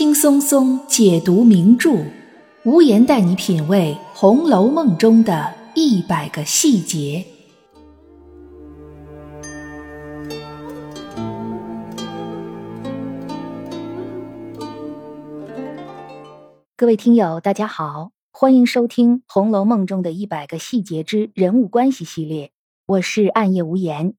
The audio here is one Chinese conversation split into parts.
轻松松解读名著，无言带你品味《红楼梦》中的一百个细节。各位听友，大家好，欢迎收听《红楼梦》中的一百个细节之人物关系系列，我是暗夜无言。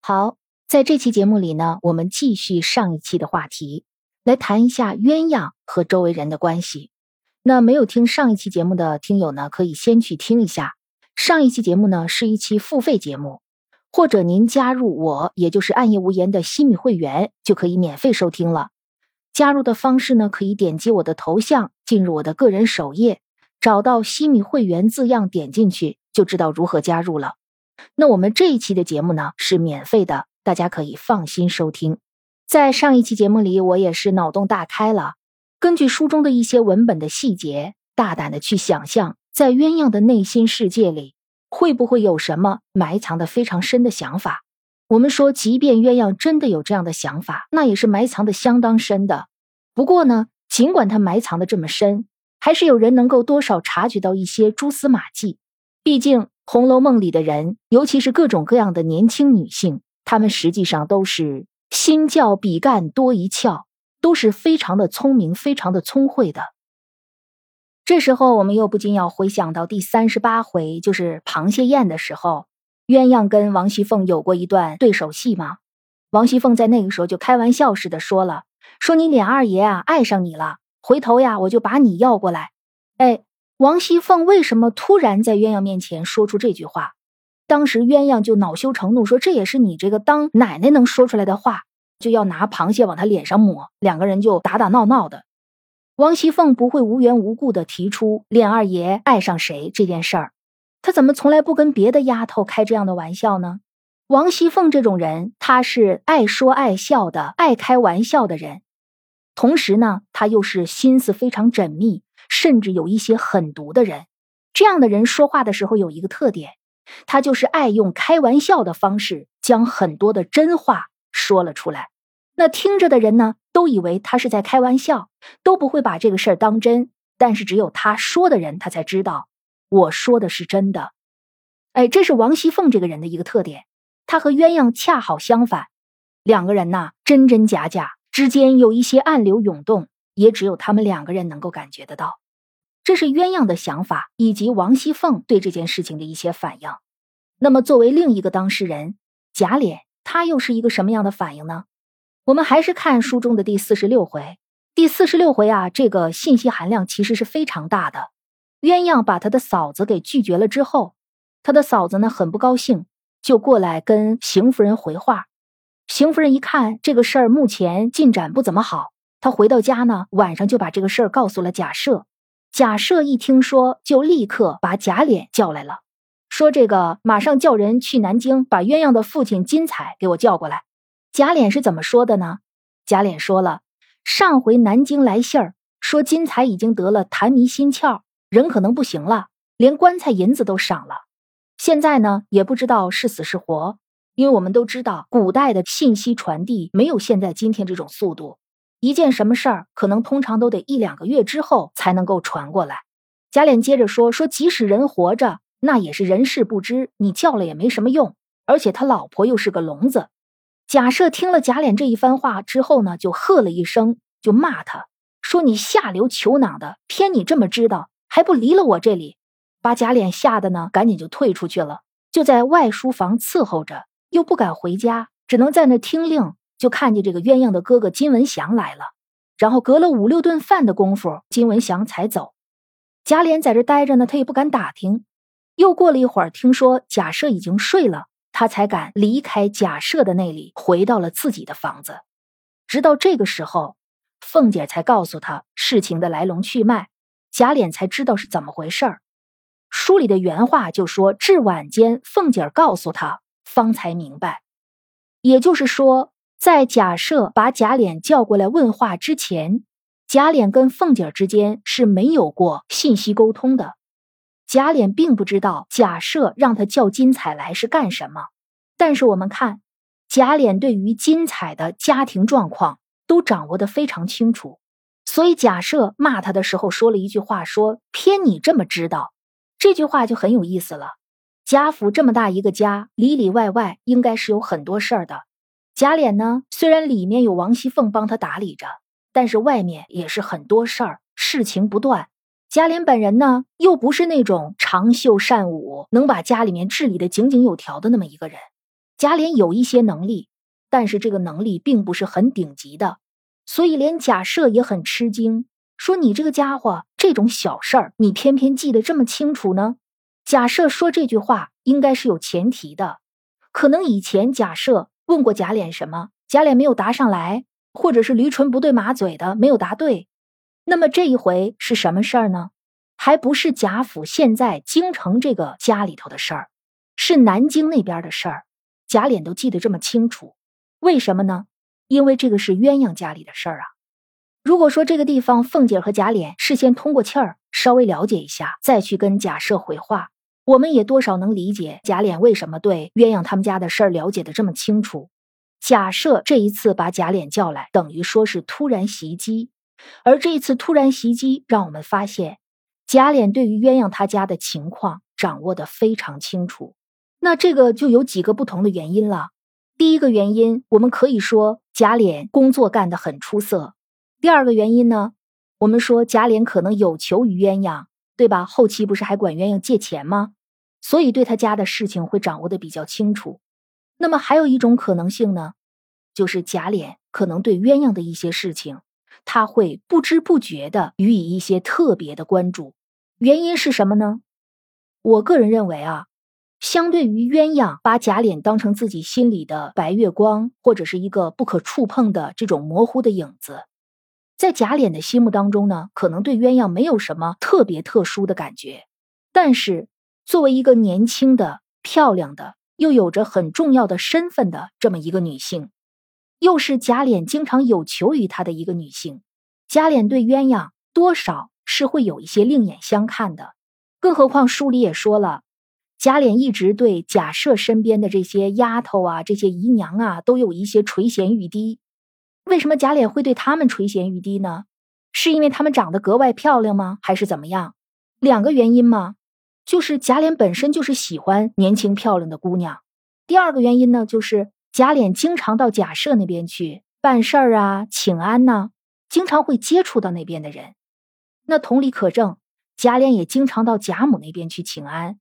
好，在这期节目里呢，我们继续上一期的话题。来谈一下鸳鸯和周围人的关系。那没有听上一期节目的听友呢，可以先去听一下上一期节目呢，是一期付费节目，或者您加入我，也就是暗夜无言的西米会员，就可以免费收听了。加入的方式呢，可以点击我的头像，进入我的个人首页，找到西米会员字样，点进去就知道如何加入了。那我们这一期的节目呢，是免费的，大家可以放心收听。在上一期节目里，我也是脑洞大开了，根据书中的一些文本的细节，大胆的去想象，在鸳鸯的内心世界里，会不会有什么埋藏的非常深的想法？我们说，即便鸳鸯真的有这样的想法，那也是埋藏的相当深的。不过呢，尽管它埋藏的这么深，还是有人能够多少察觉到一些蛛丝马迹。毕竟，《红楼梦》里的人，尤其是各种各样的年轻女性，她们实际上都是。心较比干多一窍，都是非常的聪明、非常的聪慧的。这时候，我们又不禁要回想到第三十八回，就是螃蟹宴的时候，鸳鸯跟王熙凤有过一段对手戏吗？王熙凤在那个时候就开玩笑似的说了：“说你琏二爷啊，爱上你了，回头呀，我就把你要过来。”哎，王熙凤为什么突然在鸳鸯面前说出这句话？当时鸳鸯就恼羞成怒，说：“这也是你这个当奶奶能说出来的话，就要拿螃蟹往他脸上抹。”两个人就打打闹闹的。王熙凤不会无缘无故的提出琏二爷爱上谁这件事儿，他怎么从来不跟别的丫头开这样的玩笑呢？王熙凤这种人，她是爱说爱笑的，爱开玩笑的人，同时呢，她又是心思非常缜密，甚至有一些狠毒的人。这样的人说话的时候有一个特点。他就是爱用开玩笑的方式，将很多的真话说了出来。那听着的人呢，都以为他是在开玩笑，都不会把这个事儿当真。但是只有他说的人，他才知道我说的是真的。哎，这是王熙凤这个人的一个特点。他和鸳鸯恰好相反，两个人呐，真真假假之间有一些暗流涌动，也只有他们两个人能够感觉得到。这是鸳鸯的想法，以及王熙凤对这件事情的一些反应。那么，作为另一个当事人，贾琏他又是一个什么样的反应呢？我们还是看书中的第四十六回。第四十六回啊，这个信息含量其实是非常大的。鸳鸯把他的嫂子给拒绝了之后，他的嫂子呢很不高兴，就过来跟邢夫人回话。邢夫人一看这个事儿目前进展不怎么好，她回到家呢，晚上就把这个事儿告诉了贾赦。贾赦一听说，就立刻把贾琏叫来了，说：“这个马上叫人去南京，把鸳鸯的父亲金彩给我叫过来。”贾琏是怎么说的呢？贾琏说了：“上回南京来信儿，说金彩已经得了痰迷心窍，人可能不行了，连棺材银子都赏了。现在呢，也不知道是死是活，因为我们都知道，古代的信息传递没有现在今天这种速度。”一件什么事儿，可能通常都得一两个月之后才能够传过来。贾琏接着说：“说即使人活着，那也是人事不知，你叫了也没什么用。而且他老婆又是个聋子。”贾赦听了贾琏这一番话之后呢，就喝了一声，就骂他说：“你下流球囊的，偏你这么知道，还不离了我这里！”把贾琏吓得呢，赶紧就退出去了，就在外书房伺候着，又不敢回家，只能在那听令。就看见这个鸳鸯的哥哥金文祥来了，然后隔了五六顿饭的功夫，金文祥才走。贾琏在这待着呢，他也不敢打听。又过了一会儿，听说贾赦已经睡了，他才敢离开贾赦的那里，回到了自己的房子。直到这个时候，凤姐才告诉他事情的来龙去脉，贾琏才知道是怎么回事儿。书里的原话就说：“至晚间，凤姐告诉他，方才明白。”也就是说。在贾赦把贾琏叫过来问话之前，贾琏跟凤姐之间是没有过信息沟通的。贾琏并不知道贾赦让他叫金彩来是干什么。但是我们看，贾琏对于金彩的家庭状况都掌握的非常清楚。所以贾赦骂他的时候说了一句话，说偏你这么知道。这句话就很有意思了。贾府这么大一个家，里里外外应该是有很多事儿的。贾琏呢，虽然里面有王熙凤帮他打理着，但是外面也是很多事儿，事情不断。贾琏本人呢，又不是那种长袖善舞，能把家里面治理的井井有条的那么一个人。贾琏有一些能力，但是这个能力并不是很顶级的，所以连贾赦也很吃惊。说你这个家伙，这种小事儿你偏偏记得这么清楚呢？假设说这句话应该是有前提的，可能以前假设问过贾琏什么，贾琏没有答上来，或者是驴唇不对马嘴的没有答对。那么这一回是什么事儿呢？还不是贾府现在京城这个家里头的事儿，是南京那边的事儿。贾琏都记得这么清楚，为什么呢？因为这个是鸳鸯家里的事儿啊。如果说这个地方凤姐和贾琏事先通过气儿，稍微了解一下，再去跟贾赦回话，我们也多少能理解贾琏为什么对鸳鸯他们家的事儿了解的这么清楚。假设这一次把贾琏叫来，等于说是突然袭击，而这一次突然袭击，让我们发现贾琏对于鸳鸯他家的情况掌握的非常清楚。那这个就有几个不同的原因了。第一个原因，我们可以说贾琏工作干得很出色。第二个原因呢，我们说贾琏可能有求于鸳鸯，对吧？后期不是还管鸳鸯借钱吗？所以对他家的事情会掌握的比较清楚。那么还有一种可能性呢，就是贾琏可能对鸳鸯的一些事情，他会不知不觉的予以一些特别的关注。原因是什么呢？我个人认为啊，相对于鸳鸯把贾琏当成自己心里的白月光，或者是一个不可触碰的这种模糊的影子。在贾琏的心目当中呢，可能对鸳鸯没有什么特别特殊的感觉，但是作为一个年轻的、漂亮的，又有着很重要的身份的这么一个女性，又是贾琏经常有求于她的一个女性，贾琏对鸳鸯多少是会有一些另眼相看的。更何况书里也说了，贾琏一直对贾赦身边的这些丫头啊、这些姨娘啊，都有一些垂涎欲滴。为什么贾琏会对她们垂涎欲滴呢？是因为她们长得格外漂亮吗？还是怎么样？两个原因吗？就是贾琏本身就是喜欢年轻漂亮的姑娘。第二个原因呢，就是贾琏经常到贾赦那边去办事儿啊、请安呐，经常会接触到那边的人。那同理可证，贾琏也经常到贾母那边去请安，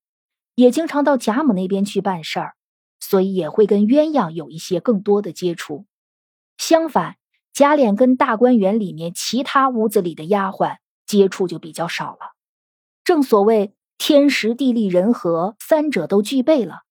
也经常到贾母那边去办事儿，所以也会跟鸳鸯有一些更多的接触。相反，贾琏跟大观园里面其他屋子里的丫鬟接触就比较少了。正所谓天时地利人和三者都具备了，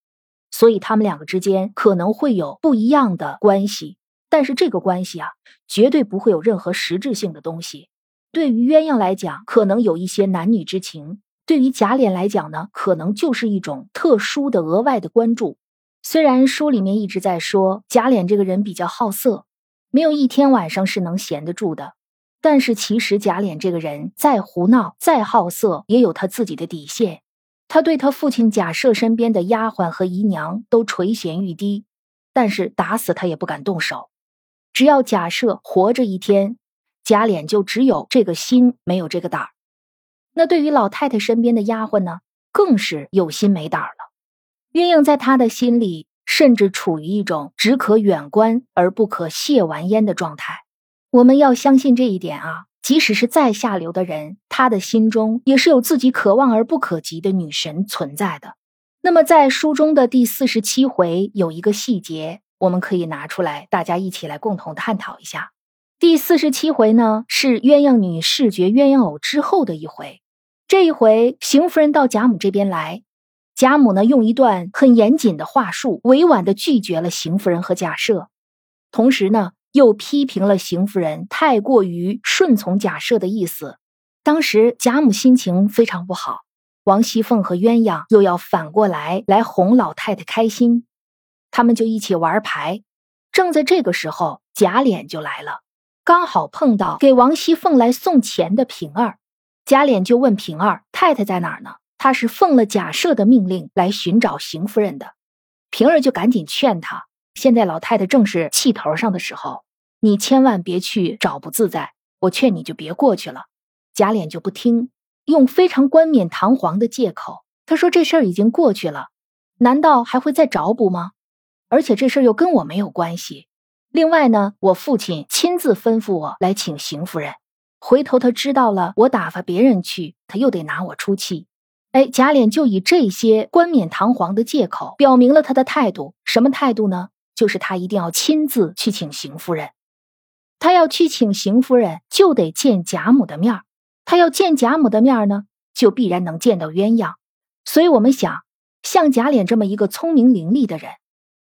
所以他们两个之间可能会有不一样的关系，但是这个关系啊，绝对不会有任何实质性的东西。对于鸳鸯来讲，可能有一些男女之情；对于贾琏来讲呢，可能就是一种特殊的额外的关注。虽然书里面一直在说贾琏这个人比较好色。没有一天晚上是能闲得住的，但是其实贾琏这个人再胡闹、再好色，也有他自己的底线。他对他父亲贾赦身边的丫鬟和姨娘都垂涎欲滴，但是打死他也不敢动手。只要贾赦活着一天，贾琏就只有这个心，没有这个胆儿。那对于老太太身边的丫鬟呢，更是有心没胆了。鸳鸯在他的心里。甚至处于一种只可远观而不可亵玩焉的状态。我们要相信这一点啊！即使是再下流的人，他的心中也是有自己可望而不可及的女神存在的。那么，在书中的第四十七回有一个细节，我们可以拿出来，大家一起来共同探讨一下。第四十七回呢，是鸳鸯女视觉鸳鸯偶之后的一回。这一回，邢夫人到贾母这边来。贾母呢，用一段很严谨的话术，委婉的拒绝了邢夫人和贾赦，同时呢，又批评了邢夫人太过于顺从贾赦的意思。当时贾母心情非常不好，王熙凤和鸳鸯又要反过来来哄老太太开心，他们就一起玩牌。正在这个时候，贾琏就来了，刚好碰到给王熙凤来送钱的平儿，贾琏就问平儿：“太太在哪儿呢？”他是奉了贾赦的命令来寻找邢夫人的，平儿就赶紧劝他：现在老太太正是气头上的时候，你千万别去找不自在。我劝你就别过去了。贾琏就不听，用非常冠冕堂皇的借口，他说这事儿已经过去了，难道还会再找补吗？而且这事儿又跟我没有关系。另外呢，我父亲亲自吩咐我来请邢夫人，回头他知道了我打发别人去，他又得拿我出气。哎，贾琏就以这些冠冕堂皇的借口，表明了他的态度。什么态度呢？就是他一定要亲自去请邢夫人。他要去请邢夫人，就得见贾母的面他要见贾母的面呢，就必然能见到鸳鸯。所以，我们想，像贾琏这么一个聪明伶俐的人。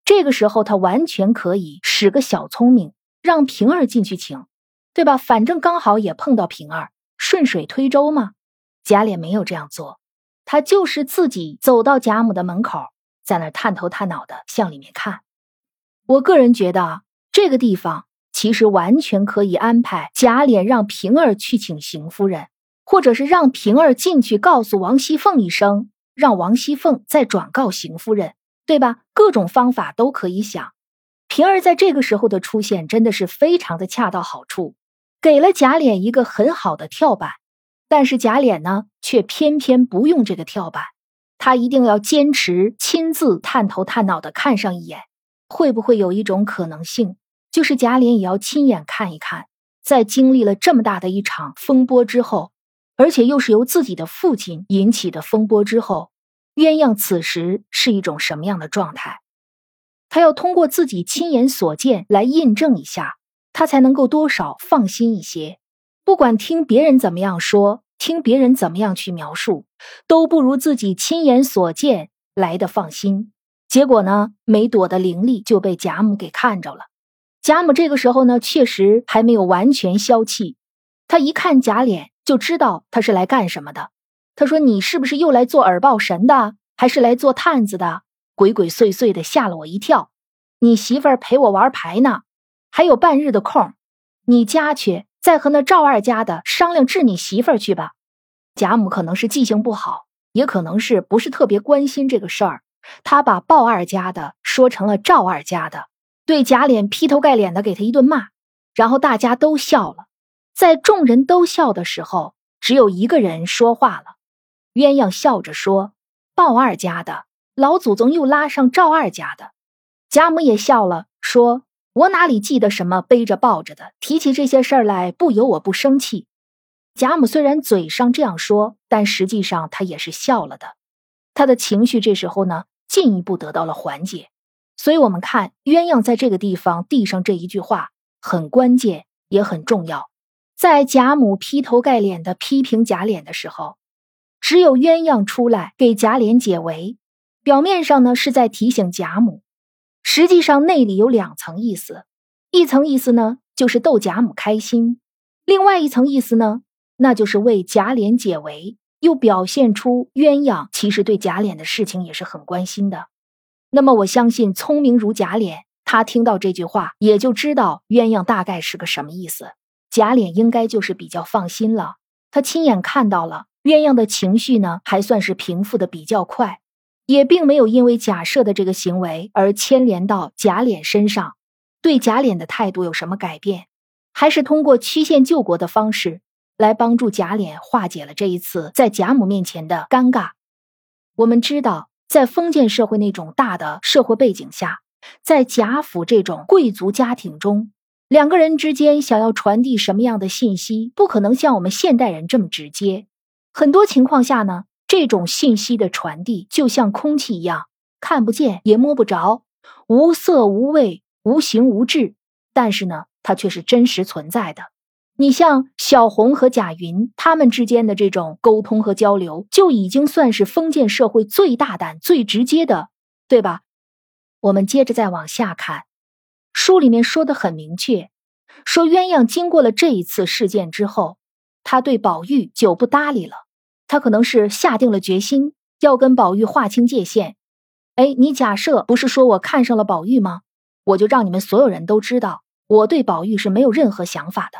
这个时候，他完全可以使个小聪明，让平儿进去请，对吧？反正刚好也碰到平儿，顺水推舟嘛。贾琏没有这样做，他就是自己走到贾母的门口，在那探头探脑的向里面看。我个人觉得，这个地方其实完全可以安排贾琏让平儿去请邢夫人，或者是让平儿进去告诉王熙凤一声，让王熙凤再转告邢夫人。对吧？各种方法都可以想。平儿在这个时候的出现，真的是非常的恰到好处，给了贾琏一个很好的跳板。但是贾琏呢，却偏偏不用这个跳板，他一定要坚持亲自探头探脑的看上一眼。会不会有一种可能性，就是贾琏也要亲眼看一看，在经历了这么大的一场风波之后，而且又是由自己的父亲引起的风波之后？鸳鸯此时是一种什么样的状态？他要通过自己亲眼所见来印证一下，他才能够多少放心一些。不管听别人怎么样说，听别人怎么样去描述，都不如自己亲眼所见来的放心。结果呢，没躲的伶俐，就被贾母给看着了。贾母这个时候呢，确实还没有完全消气，他一看贾琏，就知道他是来干什么的。他说：“你是不是又来做耳报神的，还是来做探子的？鬼鬼祟祟的，吓了我一跳。你媳妇儿陪我玩牌呢，还有半日的空，你家去，再和那赵二家的商量治你媳妇儿去吧。”贾母可能是记性不好，也可能是不是特别关心这个事儿，他把鲍二家的说成了赵二家的，对贾琏劈头盖脸的给他一顿骂，然后大家都笑了。在众人都笑的时候，只有一个人说话了。鸳鸯笑着说：“鲍二家的老祖宗又拉上赵二家的。”贾母也笑了，说：“我哪里记得什么背着抱着的？提起这些事儿来，不由我不生气。”贾母虽然嘴上这样说，但实际上她也是笑了的。她的情绪这时候呢，进一步得到了缓解。所以，我们看鸳鸯在这个地方递上这一句话，很关键，也很重要。在贾母劈头盖脸的批评贾琏的时候。只有鸳鸯出来给贾琏解围，表面上呢是在提醒贾母，实际上内里有两层意思。一层意思呢就是逗贾母开心，另外一层意思呢那就是为贾琏解围，又表现出鸳鸯其实对贾琏的事情也是很关心的。那么我相信聪明如贾琏，他听到这句话也就知道鸳鸯大概是个什么意思。贾琏应该就是比较放心了，他亲眼看到了。鸳鸯的情绪呢，还算是平复的比较快，也并没有因为贾赦的这个行为而牵连到贾琏身上，对贾琏的态度有什么改变？还是通过曲线救国的方式来帮助贾琏化解了这一次在贾母面前的尴尬。我们知道，在封建社会那种大的社会背景下，在贾府这种贵族家庭中，两个人之间想要传递什么样的信息，不可能像我们现代人这么直接。很多情况下呢，这种信息的传递就像空气一样，看不见也摸不着，无色无味无形无质，但是呢，它却是真实存在的。你像小红和贾云他们之间的这种沟通和交流，就已经算是封建社会最大胆、最直接的，对吧？我们接着再往下看，书里面说的很明确，说鸳鸯经过了这一次事件之后。他对宝玉就不搭理了，他可能是下定了决心要跟宝玉划清界限。哎，你假设不是说我看上了宝玉吗？我就让你们所有人都知道，我对宝玉是没有任何想法的。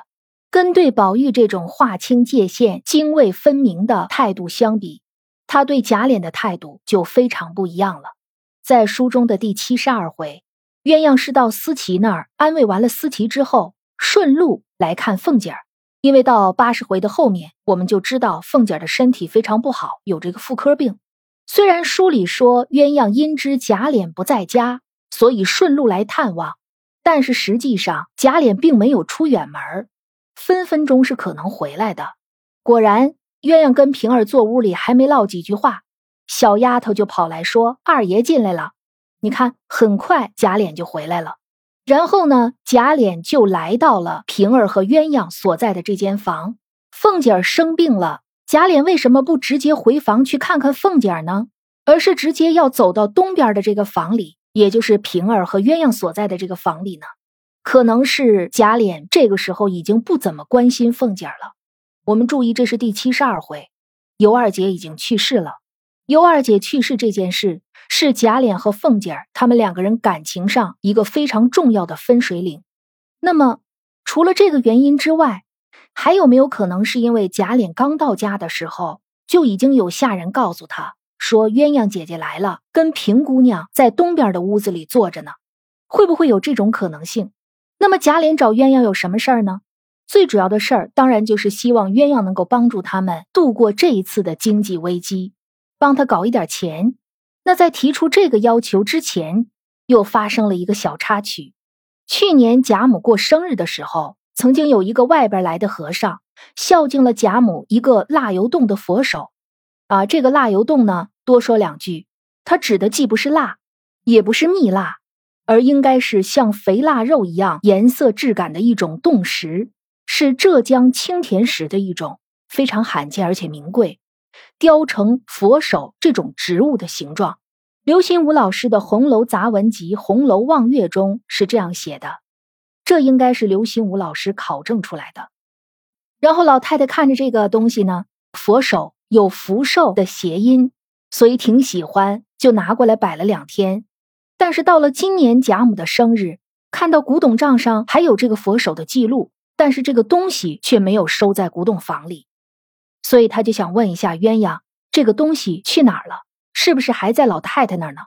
跟对宝玉这种划清界限、泾渭分明的态度相比，他对贾琏的态度就非常不一样了。在书中的第七十二回，鸳鸯是到思琪那儿安慰完了思琪之后，顺路来看凤姐儿。因为到八十回的后面，我们就知道凤姐儿的身体非常不好，有这个妇科病。虽然书里说鸳鸯因知贾琏不在家，所以顺路来探望，但是实际上贾琏并没有出远门儿，分分钟是可能回来的。果然，鸳鸯跟平儿坐屋里还没唠几句话，小丫头就跑来说：“二爷进来了。”你看，很快贾琏就回来了。然后呢，贾琏就来到了平儿和鸳鸯所在的这间房。凤姐儿生病了，贾琏为什么不直接回房去看看凤姐儿呢？而是直接要走到东边的这个房里，也就是平儿和鸳鸯所在的这个房里呢？可能是贾琏这个时候已经不怎么关心凤姐了。我们注意，这是第七十二回，尤二姐已经去世了。尤二姐去世这件事。是贾琏和凤姐儿他们两个人感情上一个非常重要的分水岭。那么，除了这个原因之外，还有没有可能是因为贾琏刚到家的时候就已经有下人告诉他说鸳鸯姐姐来了，跟平姑娘在东边的屋子里坐着呢？会不会有这种可能性？那么贾琏找鸳鸯有什么事儿呢？最主要的事儿当然就是希望鸳鸯能够帮助他们度过这一次的经济危机，帮他搞一点钱。那在提出这个要求之前，又发生了一个小插曲。去年贾母过生日的时候，曾经有一个外边来的和尚孝敬了贾母一个蜡油洞的佛手。啊，这个蜡油洞呢，多说两句，它指的既不是蜡，也不是蜜蜡，而应该是像肥腊肉一样颜色质感的一种洞石，是浙江青田石的一种，非常罕见而且名贵。雕成佛手这种植物的形状，刘心武老师的《红楼杂文集·红楼望月》中是这样写的，这应该是刘心武老师考证出来的。然后老太太看着这个东西呢，佛手有福寿的谐音，所以挺喜欢，就拿过来摆了两天。但是到了今年贾母的生日，看到古董账上还有这个佛手的记录，但是这个东西却没有收在古董房里。所以他就想问一下鸳鸯，这个东西去哪儿了？是不是还在老太太那儿呢？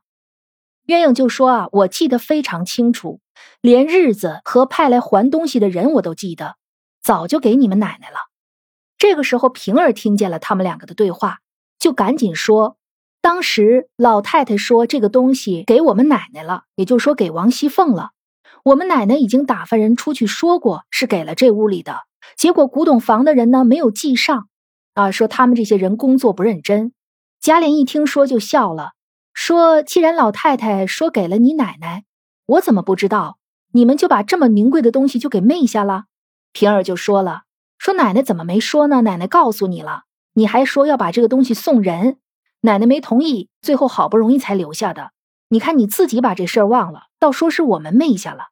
鸳鸯就说啊，我记得非常清楚，连日子和派来还东西的人我都记得，早就给你们奶奶了。这个时候，平儿听见了他们两个的对话，就赶紧说，当时老太太说这个东西给我们奶奶了，也就是说给王熙凤了。我们奶奶已经打发人出去说过，是给了这屋里的，结果古董房的人呢没有记上。啊，说他们这些人工作不认真。贾琏一听说就笑了，说：“既然老太太说给了你奶奶，我怎么不知道？你们就把这么名贵的东西就给昧下了？”平儿就说了：“说奶奶怎么没说呢？奶奶告诉你了，你还说要把这个东西送人，奶奶没同意，最后好不容易才留下的。你看你自己把这事儿忘了，倒说是我们昧下了。”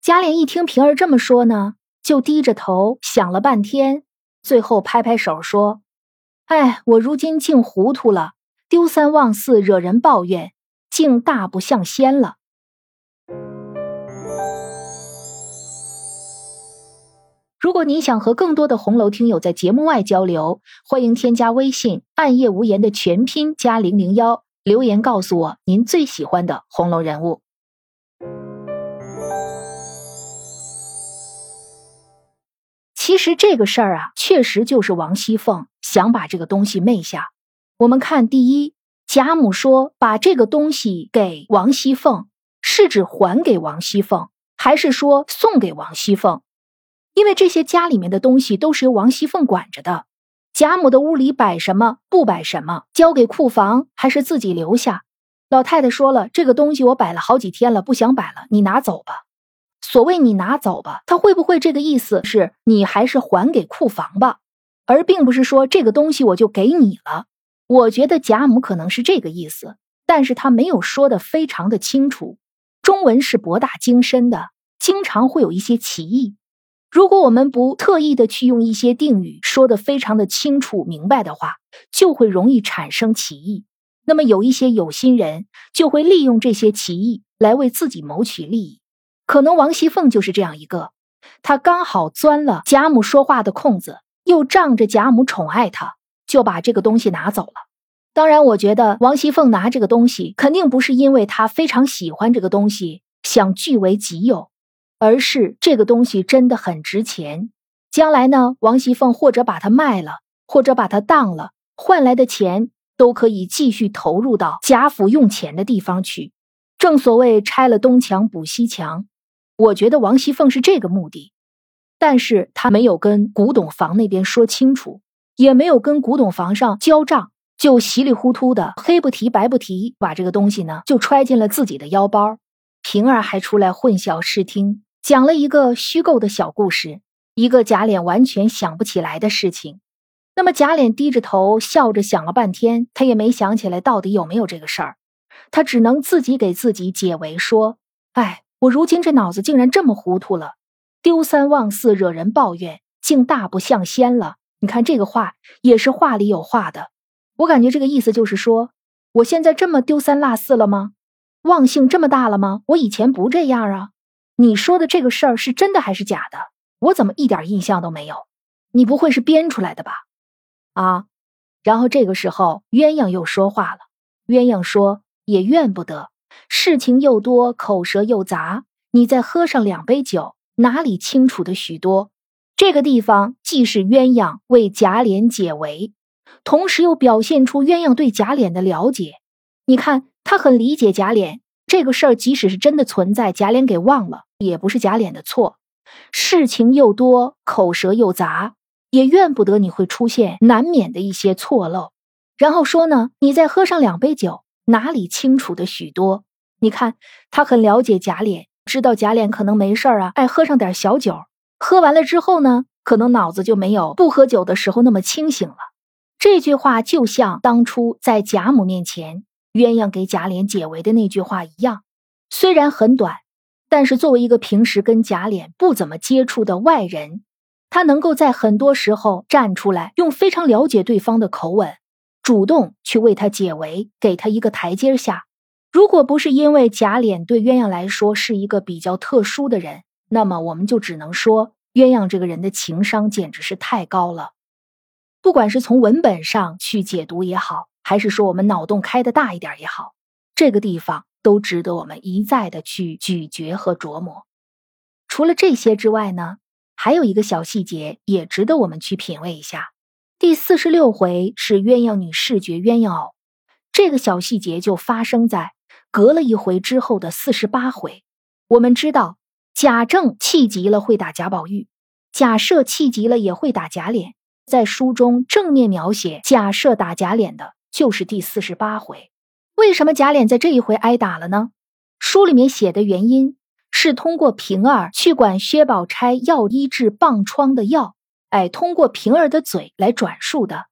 贾琏一听平儿这么说呢，就低着头想了半天，最后拍拍手说。哎，我如今竟糊涂了，丢三忘四，惹人抱怨，竟大不像仙了。如果您想和更多的红楼听友在节目外交流，欢迎添加微信“暗夜无言”的全拼加零零幺，留言告诉我您最喜欢的红楼人物。其实这个事儿啊，确实就是王熙凤想把这个东西昧下。我们看第一，贾母说把这个东西给王熙凤，是指还给王熙凤，还是说送给王熙凤？因为这些家里面的东西都是由王熙凤管着的，贾母的屋里摆什么不摆什么，交给库房还是自己留下？老太太说了，这个东西我摆了好几天了，不想摆了，你拿走吧。所谓你拿走吧，他会不会这个意思是你还是还给库房吧，而并不是说这个东西我就给你了。我觉得贾母可能是这个意思，但是他没有说的非常的清楚。中文是博大精深的，经常会有一些歧义。如果我们不特意的去用一些定语说的非常的清楚明白的话，就会容易产生歧义。那么有一些有心人就会利用这些歧义来为自己谋取利益。可能王熙凤就是这样一个，她刚好钻了贾母说话的空子，又仗着贾母宠爱她，就把这个东西拿走了。当然，我觉得王熙凤拿这个东西，肯定不是因为她非常喜欢这个东西，想据为己有，而是这个东西真的很值钱。将来呢，王熙凤或者把它卖了，或者把它当了，换来的钱都可以继续投入到贾府用钱的地方去。正所谓拆了东墙补西墙，我觉得王熙凤是这个目的，但是她没有跟古董房那边说清楚，也没有跟古董房上交账。就稀里糊涂的黑不提白不提，把这个东西呢就揣进了自己的腰包。平儿还出来混淆视听，讲了一个虚构的小故事，一个贾琏完全想不起来的事情。那么贾琏低着头笑着想了半天，他也没想起来到底有没有这个事儿，他只能自己给自己解围说：“哎，我如今这脑子竟然这么糊涂了，丢三忘四，惹人抱怨，竟大不像仙了。你看这个话也是话里有话的。”我感觉这个意思就是说，我现在这么丢三落四了吗？忘性这么大了吗？我以前不这样啊。你说的这个事儿是真的还是假的？我怎么一点印象都没有？你不会是编出来的吧？啊！然后这个时候鸳鸯又说话了。鸳鸯说：“也怨不得，事情又多，口舌又杂。你再喝上两杯酒，哪里清楚的许多？”这个地方既是鸳鸯为贾琏解围。同时又表现出鸳鸯对贾琏的了解，你看他很理解贾琏这个事儿，即使是真的存在，贾琏给忘了，也不是贾琏的错。事情又多，口舌又杂，也怨不得你会出现难免的一些错漏。然后说呢，你再喝上两杯酒，哪里清楚的许多？你看他很了解贾琏，知道贾琏可能没事儿啊，爱喝上点小酒，喝完了之后呢，可能脑子就没有不喝酒的时候那么清醒了。这句话就像当初在贾母面前，鸳鸯给贾琏解围的那句话一样，虽然很短，但是作为一个平时跟贾琏不怎么接触的外人，他能够在很多时候站出来，用非常了解对方的口吻，主动去为他解围，给他一个台阶下。如果不是因为贾琏对鸳鸯来说是一个比较特殊的人，那么我们就只能说鸳鸯这个人的情商简直是太高了。不管是从文本上去解读也好，还是说我们脑洞开的大一点也好，这个地方都值得我们一再的去咀嚼和琢磨。除了这些之外呢，还有一个小细节也值得我们去品味一下。第四十六回是鸳鸯女视觉鸳鸯偶，这个小细节就发生在隔了一回之后的四十八回。我们知道贾政气急了会打贾宝玉，贾赦气急了也会打贾琏。在书中正面描写贾赦打贾琏的，就是第四十八回。为什么贾琏在这一回挨打了呢？书里面写的原因是通过平儿去管薛宝钗要医治棒疮的药，哎，通过平儿的嘴来转述的，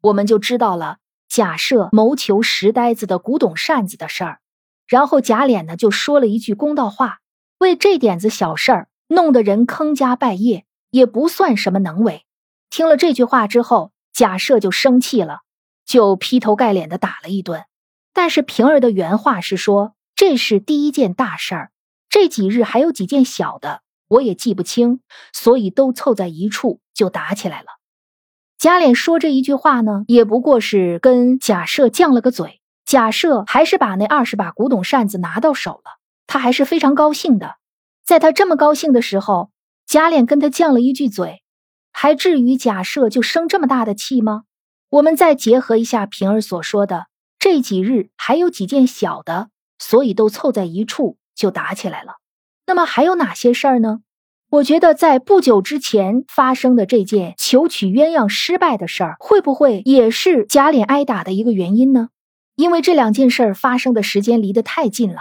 我们就知道了贾赦谋求石呆子的古董扇子的事儿。然后贾琏呢就说了一句公道话，为这点子小事儿弄得人坑家败业，也不算什么能为。听了这句话之后，贾赦就生气了，就劈头盖脸的打了一顿。但是平儿的原话是说：“这是第一件大事儿，这几日还有几件小的，我也记不清，所以都凑在一处就打起来了。”贾琏说这一句话呢，也不过是跟贾赦犟了个嘴。贾赦还是把那二十把古董扇子拿到手了，他还是非常高兴的。在他这么高兴的时候，贾琏跟他犟了一句嘴。还至于假设就生这么大的气吗？我们再结合一下平儿所说的，这几日还有几件小的，所以都凑在一处就打起来了。那么还有哪些事儿呢？我觉得在不久之前发生的这件求娶鸳鸯失败的事儿，会不会也是贾琏挨打的一个原因呢？因为这两件事儿发生的时间离得太近了，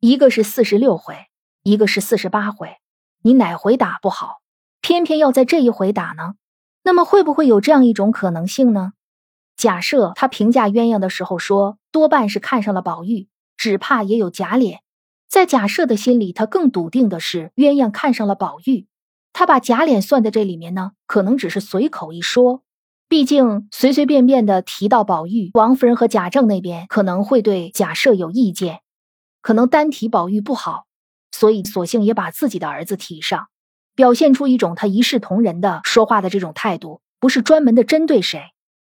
一个是四十六回，一个是四十八回，你哪回打不好？偏偏要在这一回打呢，那么会不会有这样一种可能性呢？假设他评价鸳鸯的时候说，多半是看上了宝玉，只怕也有贾琏。在假设的心里，他更笃定的是鸳鸯看上了宝玉。他把贾琏算在这里面呢，可能只是随口一说。毕竟随随便便的提到宝玉，王夫人和贾政那边可能会对假设有意见，可能单提宝玉不好，所以索性也把自己的儿子提上。表现出一种他一视同仁的说话的这种态度，不是专门的针对谁，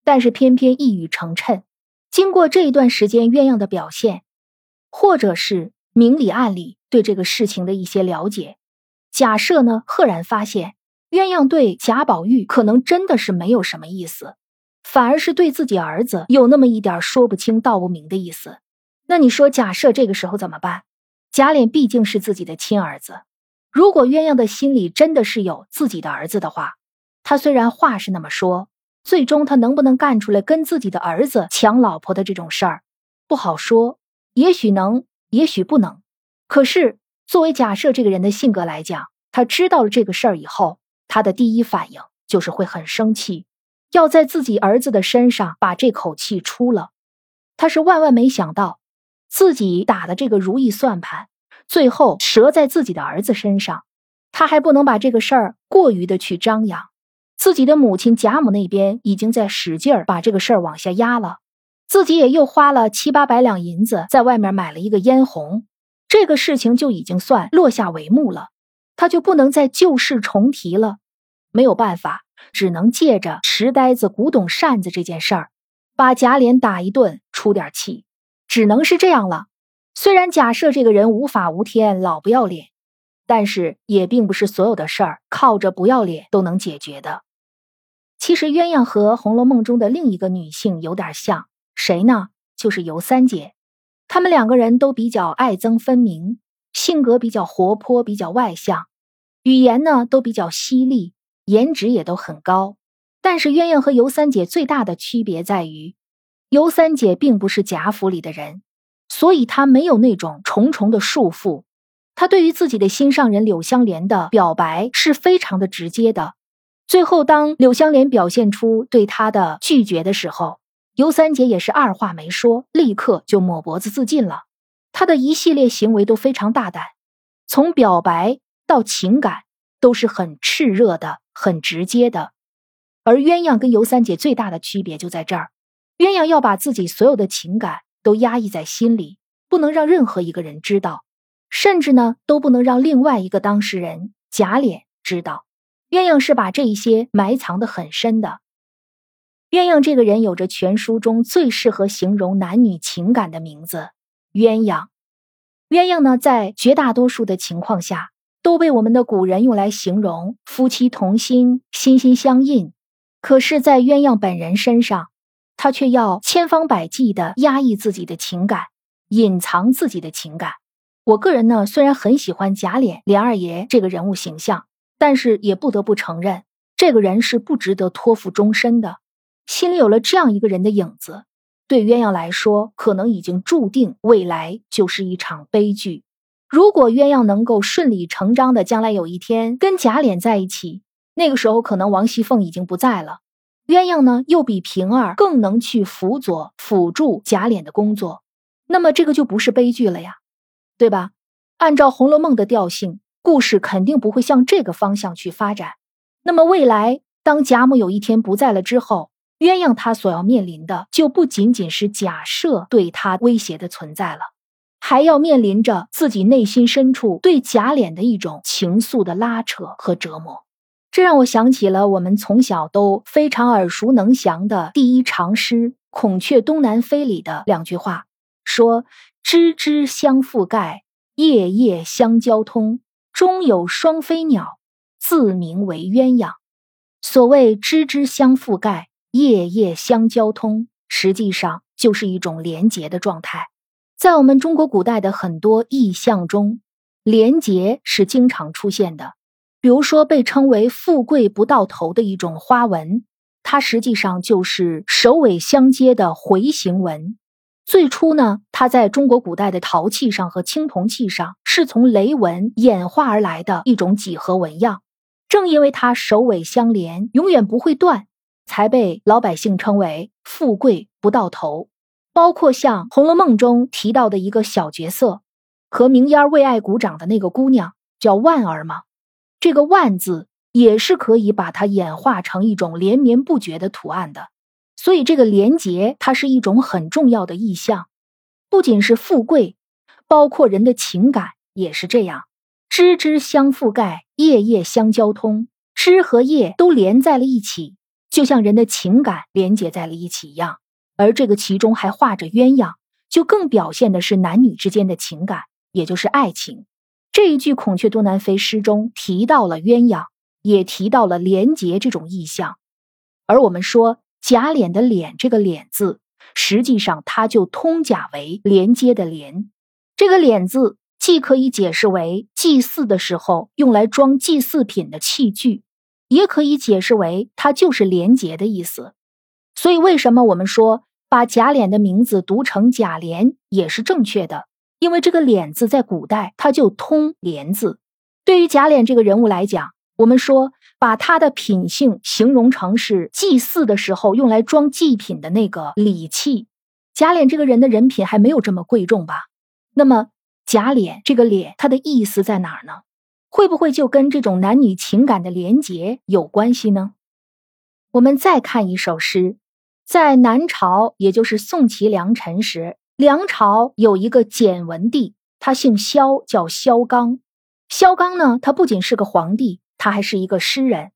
但是偏偏一语成谶。经过这一段时间鸳鸯的表现，或者是明里暗里对这个事情的一些了解，假设呢，赫然发现鸳鸯对贾宝玉可能真的是没有什么意思，反而是对自己儿子有那么一点说不清道不明的意思。那你说，假设这个时候怎么办？贾琏毕竟是自己的亲儿子，如果鸳鸯的心里真的是有自己的儿子的话，他虽然话是那么说，最终他能不能干出来跟自己的儿子抢老婆的这种事儿，不好说。也许能，也许不能。可是作为假设这个人的性格来讲，他知道了这个事儿以后，他的第一反应就是会很生气，要在自己儿子的身上把这口气出了。他是万万没想到。自己打的这个如意算盘，最后折在自己的儿子身上，他还不能把这个事儿过于的去张扬。自己的母亲贾母那边已经在使劲儿把这个事儿往下压了，自己也又花了七八百两银子在外面买了一个嫣红，这个事情就已经算落下帷幕了，他就不能再旧事重提了。没有办法，只能借着石呆子、古董扇子这件事儿，把贾琏打一顿，出点气。只能是这样了。虽然假设这个人无法无天、老不要脸，但是也并不是所有的事儿靠着不要脸都能解决的。其实鸳鸯和《红楼梦》中的另一个女性有点像，谁呢？就是尤三姐。她们两个人都比较爱憎分明，性格比较活泼，比较外向，语言呢都比较犀利，颜值也都很高。但是鸳鸯和尤三姐最大的区别在于。尤三姐并不是贾府里的人，所以她没有那种重重的束缚。她对于自己的心上人柳香莲的表白是非常的直接的。最后，当柳香莲表现出对他的拒绝的时候，尤三姐也是二话没说，立刻就抹脖子自尽了。她的一系列行为都非常大胆，从表白到情感都是很炽热的、很直接的。而鸳鸯跟尤三姐最大的区别就在这儿。鸳鸯要把自己所有的情感都压抑在心里，不能让任何一个人知道，甚至呢都不能让另外一个当事人贾琏知道。鸳鸯是把这一些埋藏的很深的。鸳鸯这个人有着全书中最适合形容男女情感的名字——鸳鸯。鸳鸯呢，在绝大多数的情况下都被我们的古人用来形容夫妻同心、心心相印。可是，在鸳鸯本人身上，他却要千方百计的压抑自己的情感，隐藏自己的情感。我个人呢，虽然很喜欢贾琏琏二爷这个人物形象，但是也不得不承认，这个人是不值得托付终身的。心里有了这样一个人的影子，对鸳鸯来说，可能已经注定未来就是一场悲剧。如果鸳鸯能够顺理成章的将来有一天跟贾琏在一起，那个时候可能王熙凤已经不在了。鸳鸯呢，又比平儿更能去辅佐、辅助贾琏的工作，那么这个就不是悲剧了呀，对吧？按照《红楼梦》的调性，故事肯定不会向这个方向去发展。那么未来，当贾母有一天不在了之后，鸳鸯她所要面临的就不仅仅是假设对她威胁的存在了，还要面临着自己内心深处对贾琏的一种情愫的拉扯和折磨。这让我想起了我们从小都非常耳熟能详的第一长诗《孔雀东南飞》里的两句话，说：“枝枝相覆盖，叶叶相交通，中有双飞鸟，自名为鸳鸯。”所谓“枝枝相覆盖，叶叶相交通”，实际上就是一种连结的状态。在我们中国古代的很多意象中，连结是经常出现的。比如说，被称为“富贵不到头”的一种花纹，它实际上就是首尾相接的回形纹。最初呢，它在中国古代的陶器上和青铜器上是从雷纹演化而来的一种几何纹样。正因为它首尾相连，永远不会断，才被老百姓称为“富贵不到头”。包括像《红楼梦》中提到的一个小角色，和明烟为爱鼓掌的那个姑娘，叫万儿吗？这个“万”字也是可以把它演化成一种连绵不绝的图案的，所以这个连结它是一种很重要的意象，不仅是富贵，包括人的情感也是这样，枝枝相覆盖，叶叶相交通，枝和叶都连在了一起，就像人的情感连接在了一起一样。而这个其中还画着鸳鸯，就更表现的是男女之间的情感，也就是爱情。这一句《孔雀东南飞》诗中提到了鸳鸯，也提到了廉洁这种意象。而我们说贾琏的“琏”这个“琏”字，实际上它就通假为连接的“连”。这个“琏”字既可以解释为祭祀的时候用来装祭祀品的器具，也可以解释为它就是连接的意思。所以，为什么我们说把贾琏的名字读成贾琏也是正确的？因为这个“脸”字在古代它就通“连”字。对于贾琏这个人物来讲，我们说把他的品性形容成是祭祀的时候用来装祭品的那个礼器。贾琏这个人的人品还没有这么贵重吧？那么贾琏这个“脸”它的意思在哪儿呢？会不会就跟这种男女情感的连结有关系呢？我们再看一首诗，在南朝，也就是宋齐梁陈时。梁朝有一个简文帝，他姓萧，叫萧纲。萧纲呢，他不仅是个皇帝，他还是一个诗人。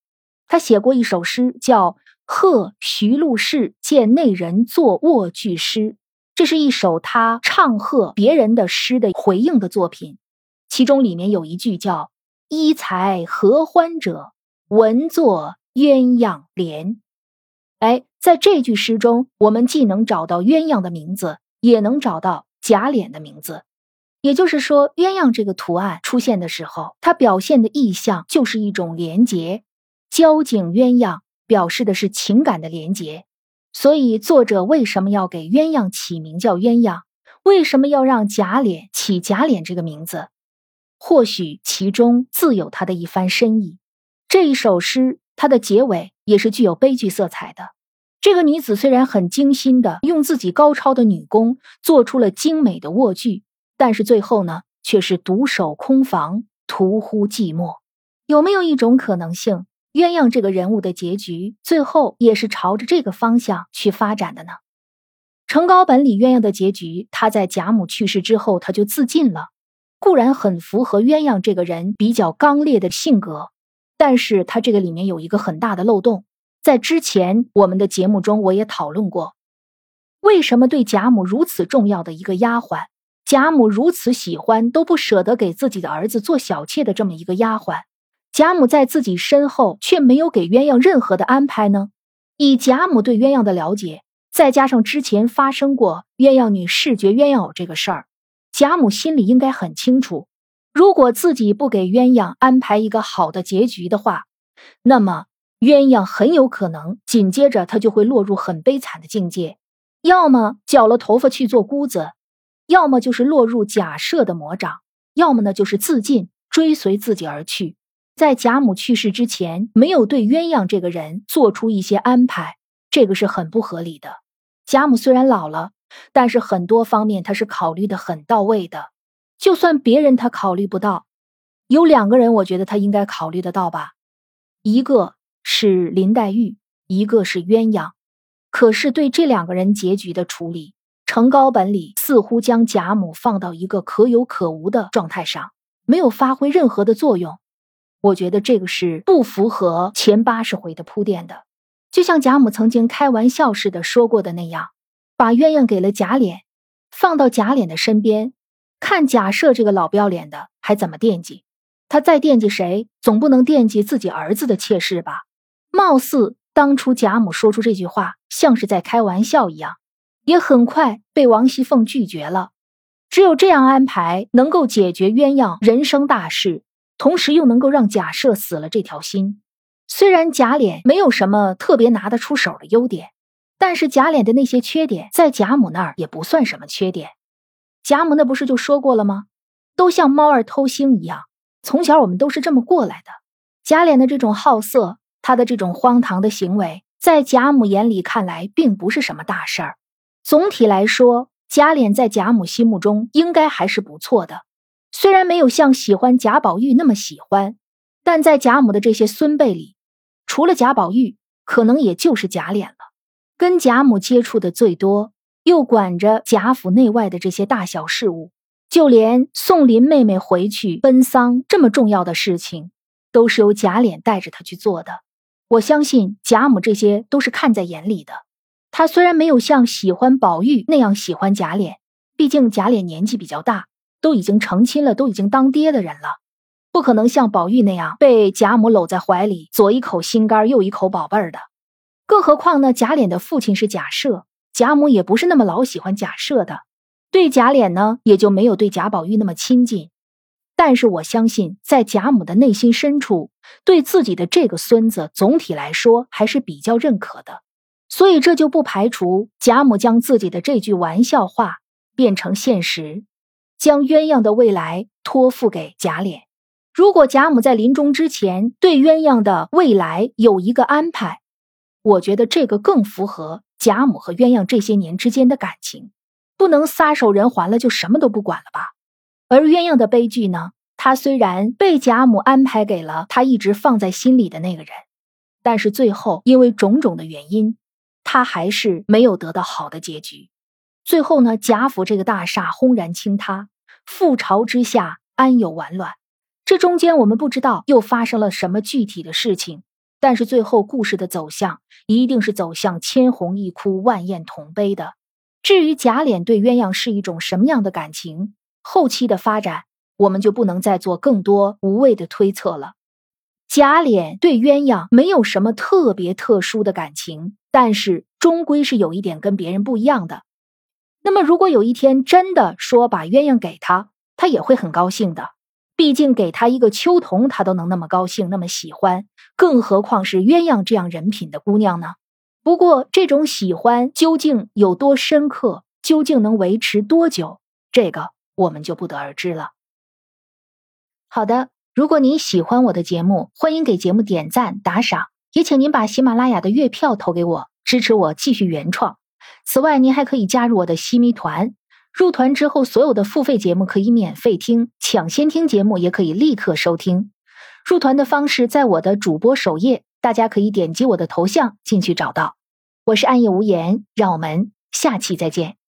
他写过一首诗，叫《贺徐禄氏见内人作卧具诗》，这是一首他唱和别人的诗的回应的作品。其中里面有一句叫“一才合欢者，闻作鸳鸯莲”。哎，在这句诗中，我们既能找到鸳鸯的名字。也能找到贾琏的名字，也就是说，鸳鸯这个图案出现的时候，它表现的意象就是一种连结，交颈鸳鸯表示的是情感的连结。所以，作者为什么要给鸳鸯起名叫鸳鸯？为什么要让贾琏起贾琏这个名字？或许其中自有他的一番深意。这一首诗，它的结尾也是具有悲剧色彩的。这个女子虽然很精心的用自己高超的女工做出了精美的卧具，但是最后呢，却是独守空房，徒呼寂寞。有没有一种可能性，鸳鸯这个人物的结局最后也是朝着这个方向去发展的呢？程高本里鸳鸯的结局，他在贾母去世之后，他就自尽了，固然很符合鸳鸯这个人比较刚烈的性格，但是他这个里面有一个很大的漏洞。在之前我们的节目中，我也讨论过，为什么对贾母如此重要的一个丫鬟，贾母如此喜欢都不舍得给自己的儿子做小妾的这么一个丫鬟，贾母在自己身后却没有给鸳鸯任何的安排呢？以贾母对鸳鸯的了解，再加上之前发生过鸳鸯女视觉鸳鸯偶这个事儿，贾母心里应该很清楚，如果自己不给鸳鸯安排一个好的结局的话，那么。鸳鸯很有可能紧接着他就会落入很悲惨的境界，要么绞了头发去做姑子，要么就是落入贾赦的魔掌，要么呢就是自尽，追随自己而去。在贾母去世之前，没有对鸳鸯这个人做出一些安排，这个是很不合理的。贾母虽然老了，但是很多方面她是考虑的很到位的，就算别人他考虑不到，有两个人，我觉得他应该考虑得到吧，一个。是林黛玉，一个是鸳鸯，可是对这两个人结局的处理，程高本里似乎将贾母放到一个可有可无的状态上，没有发挥任何的作用。我觉得这个是不符合前八十回的铺垫的。就像贾母曾经开玩笑似的说过的那样，把鸳鸯给了贾琏，放到贾琏的身边，看贾赦这个老不要脸的还怎么惦记。他再惦记谁，总不能惦记自己儿子的妾室吧？貌似当初贾母说出这句话，像是在开玩笑一样，也很快被王熙凤拒绝了。只有这样安排，能够解决鸳鸯人生大事，同时又能够让贾赦死了这条心。虽然贾琏没有什么特别拿得出手的优点，但是贾琏的那些缺点，在贾母那儿也不算什么缺点。贾母那不是就说过了吗？都像猫儿偷腥一样，从小我们都是这么过来的。贾琏的这种好色。他的这种荒唐的行为，在贾母眼里看来，并不是什么大事儿。总体来说，贾琏在贾母心目中应该还是不错的。虽然没有像喜欢贾宝玉那么喜欢，但在贾母的这些孙辈里，除了贾宝玉，可能也就是贾琏了。跟贾母接触的最多，又管着贾府内外的这些大小事务，就连送林妹妹回去奔丧这么重要的事情，都是由贾琏带着她去做的。我相信贾母这些都是看在眼里的。她虽然没有像喜欢宝玉那样喜欢贾琏，毕竟贾琏年纪比较大，都已经成亲了，都已经当爹的人了。不可能像宝玉那样被贾母搂在怀里，左一口心肝，右一口宝贝儿的。更何况呢，贾琏的父亲是贾赦，贾母也不是那么老喜欢贾赦的，对贾琏呢，也就没有对贾宝玉那么亲近。但是我相信，在贾母的内心深处，对自己的这个孙子，总体来说还是比较认可的。所以这就不排除贾母将自己的这句玩笑话变成现实，将鸳鸯的未来托付给贾琏。如果贾母在临终之前对鸳鸯的未来有一个安排，我觉得这个更符合贾母和鸳鸯这些年之间的感情。不能撒手人寰了，就什么都不管了吧？而鸳鸯的悲剧呢？他虽然被贾母安排给了他一直放在心里的那个人，但是最后因为种种的原因，他还是没有得到好的结局。最后呢，贾府这个大厦轰然倾塌，覆巢之下安有完卵？这中间我们不知道又发生了什么具体的事情，但是最后故事的走向一定是走向千红一哭、万艳同悲的。至于贾琏对鸳鸯是一种什么样的感情，后期的发展我们就不能再做更多无谓的推测了。贾琏对鸳鸯没有什么特别特殊的感情，但是终归是有一点跟别人不一样的。那么，如果有一天真的说把鸳鸯给他，他也会很高兴的。毕竟给他一个秋桐，他都能那么高兴、那么喜欢，更何况是鸳鸯这样人品的姑娘呢？不过，这种喜欢究竟有多深刻，究竟能维持多久，这个我们就不得而知了。好的，如果您喜欢我的节目，欢迎给节目点赞、打赏，也请您把喜马拉雅的月票投给我，支持我继续原创。此外，您还可以加入我的西咪团。入团之后，所有的付费节目可以免费听，抢先听节目也可以立刻收听。入团的方式在我的主播首页，大家可以点击我的头像进去找到。我是暗夜无言，让我们下期再见。